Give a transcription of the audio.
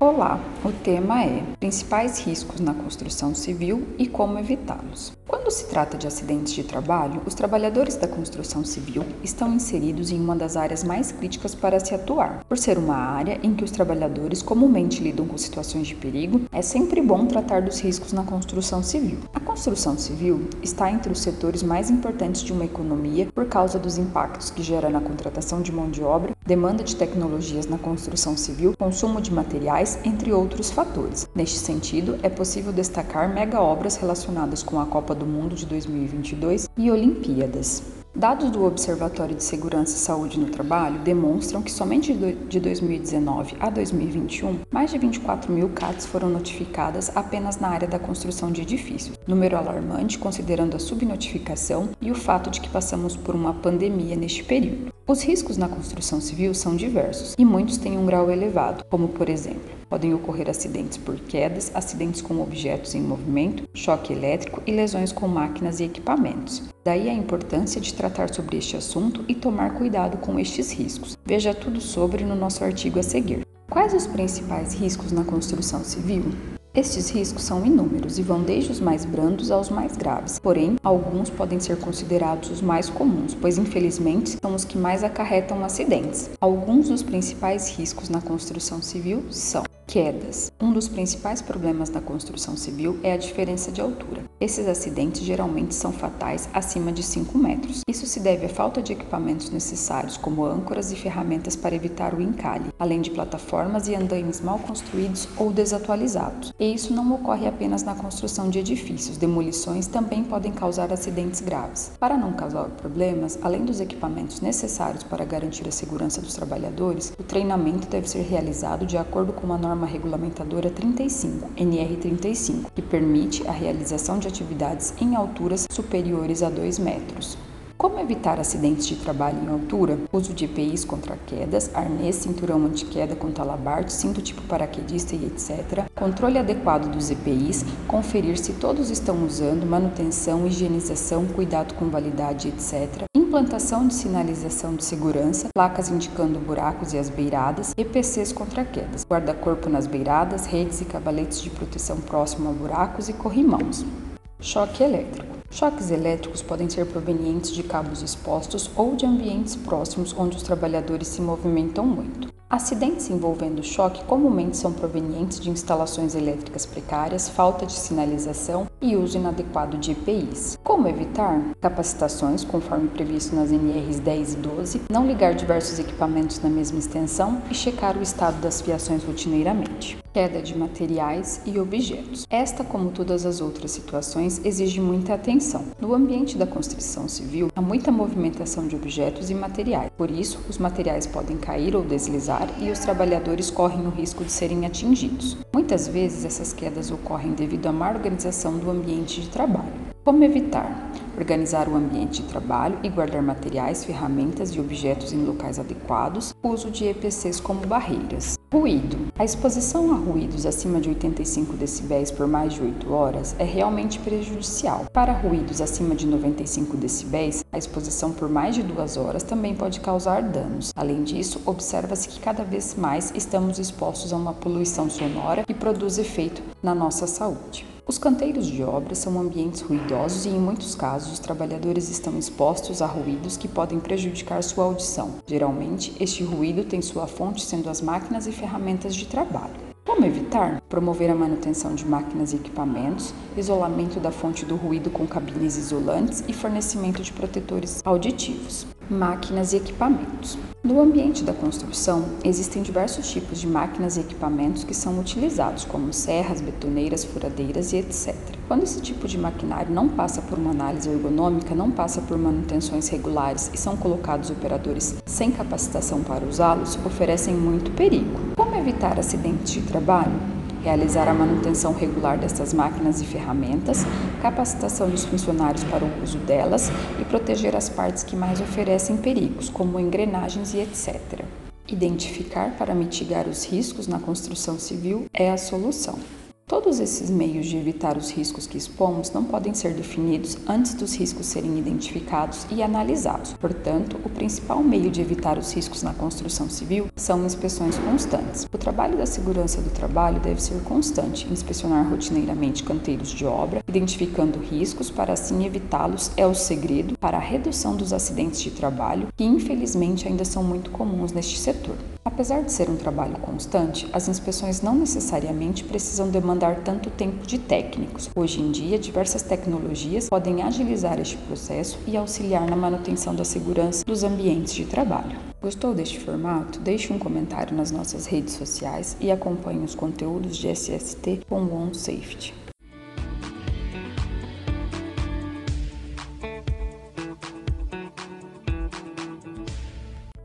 Olá, o tema é Principais riscos na construção civil e como evitá-los. Quando se trata de acidentes de trabalho, os trabalhadores da construção civil estão inseridos em uma das áreas mais críticas para se atuar. Por ser uma área em que os trabalhadores comumente lidam com situações de perigo, é sempre bom tratar dos riscos na construção civil. A construção civil está entre os setores mais importantes de uma economia por causa dos impactos que gera na contratação de mão de obra, demanda de tecnologias na construção civil, consumo de materiais, entre outros fatores. Neste sentido, é possível destacar mega obras relacionadas com a Copa do Mundo de 2022 e Olimpíadas. Dados do Observatório de Segurança e Saúde no Trabalho demonstram que somente de 2019 a 2021, mais de 24 mil CATs foram notificadas apenas na área da construção de edifícios, número alarmante considerando a subnotificação e o fato de que passamos por uma pandemia neste período. Os riscos na construção civil são diversos e muitos têm um grau elevado, como por exemplo, podem ocorrer acidentes por quedas, acidentes com objetos em movimento, choque elétrico e lesões com máquinas e equipamentos. Daí a importância de tratar sobre este assunto e tomar cuidado com estes riscos. Veja tudo sobre no nosso artigo a seguir. Quais os principais riscos na construção civil? Estes riscos são inúmeros e vão desde os mais brandos aos mais graves, porém, alguns podem ser considerados os mais comuns, pois infelizmente são os que mais acarretam acidentes. Alguns dos principais riscos na construção civil são Quedas. Um dos principais problemas da construção civil é a diferença de altura. Esses acidentes geralmente são fatais acima de 5 metros. Isso se deve à falta de equipamentos necessários, como âncoras e ferramentas para evitar o encalhe, além de plataformas e andaimes mal construídos ou desatualizados. E isso não ocorre apenas na construção de edifícios, demolições também podem causar acidentes graves. Para não causar problemas, além dos equipamentos necessários para garantir a segurança dos trabalhadores, o treinamento deve ser realizado de acordo com uma norma norma regulamentadora 35, NR35, que permite a realização de atividades em alturas superiores a 2 metros. Como evitar acidentes de trabalho em altura? Uso de EPIs contra quedas, arnês, cinturão antiqueda com talabarte, cinto tipo paraquedista e etc. Controle adequado dos EPIs, conferir se todos estão usando, manutenção, higienização, cuidado com validade, etc implantação de sinalização de segurança, placas indicando buracos e as beiradas, EPCs contra quedas, guarda-corpo nas beiradas, redes e cavaletes de proteção próximo a buracos e corrimãos. Choque elétrico. Choques elétricos podem ser provenientes de cabos expostos ou de ambientes próximos onde os trabalhadores se movimentam muito. Acidentes envolvendo choque comumente são provenientes de instalações elétricas precárias, falta de sinalização e uso inadequado de EPIs. Como evitar? Capacitações, conforme previsto nas NRs 10 e 12, não ligar diversos equipamentos na mesma extensão e checar o estado das fiações rotineiramente queda de materiais e objetos. Esta, como todas as outras situações, exige muita atenção. No ambiente da construção civil, há muita movimentação de objetos e materiais. Por isso, os materiais podem cair ou deslizar e os trabalhadores correm o risco de serem atingidos. Muitas vezes essas quedas ocorrem devido à má organização do ambiente de trabalho. Como evitar? organizar o ambiente de trabalho e guardar materiais, ferramentas e objetos em locais adequados, uso de EPCs como barreiras. Ruído. A exposição a ruídos acima de 85 decibéis por mais de 8 horas é realmente prejudicial. Para ruídos acima de 95 decibéis, a exposição por mais de 2 horas também pode causar danos. Além disso, observa-se que cada vez mais estamos expostos a uma poluição sonora que produz efeito na nossa saúde. Os canteiros de obra são ambientes ruidosos e, em muitos casos, os trabalhadores estão expostos a ruídos que podem prejudicar sua audição. Geralmente, este ruído tem sua fonte sendo as máquinas e ferramentas de trabalho. Como evitar? Promover a manutenção de máquinas e equipamentos, isolamento da fonte do ruído com cabines isolantes e fornecimento de protetores auditivos máquinas e equipamentos. No ambiente da construção, existem diversos tipos de máquinas e equipamentos que são utilizados, como serras, betoneiras, furadeiras e etc. Quando esse tipo de maquinário não passa por uma análise ergonômica, não passa por manutenções regulares e são colocados operadores sem capacitação para usá-los, oferecem muito perigo. Como evitar acidentes de trabalho? Realizar a manutenção regular dessas máquinas e ferramentas, capacitação dos funcionários para o uso delas e proteger as partes que mais oferecem perigos, como engrenagens e etc. Identificar para mitigar os riscos na construção civil é a solução. Todos esses meios de evitar os riscos que expomos não podem ser definidos antes dos riscos serem identificados e analisados. Portanto, o principal meio de evitar os riscos na construção civil são inspeções constantes. O trabalho da segurança do trabalho deve ser constante, inspecionar rotineiramente canteiros de obra, identificando riscos para assim evitá-los é o segredo para a redução dos acidentes de trabalho, que infelizmente ainda são muito comuns neste setor. Apesar de ser um trabalho constante, as inspeções não necessariamente precisam demandar tanto tempo de técnicos. Hoje em dia, diversas tecnologias podem agilizar este processo e auxiliar na manutenção da segurança dos ambientes de trabalho. Gostou deste formato? Deixe um comentário nas nossas redes sociais e acompanhe os conteúdos de SST com OneSafety.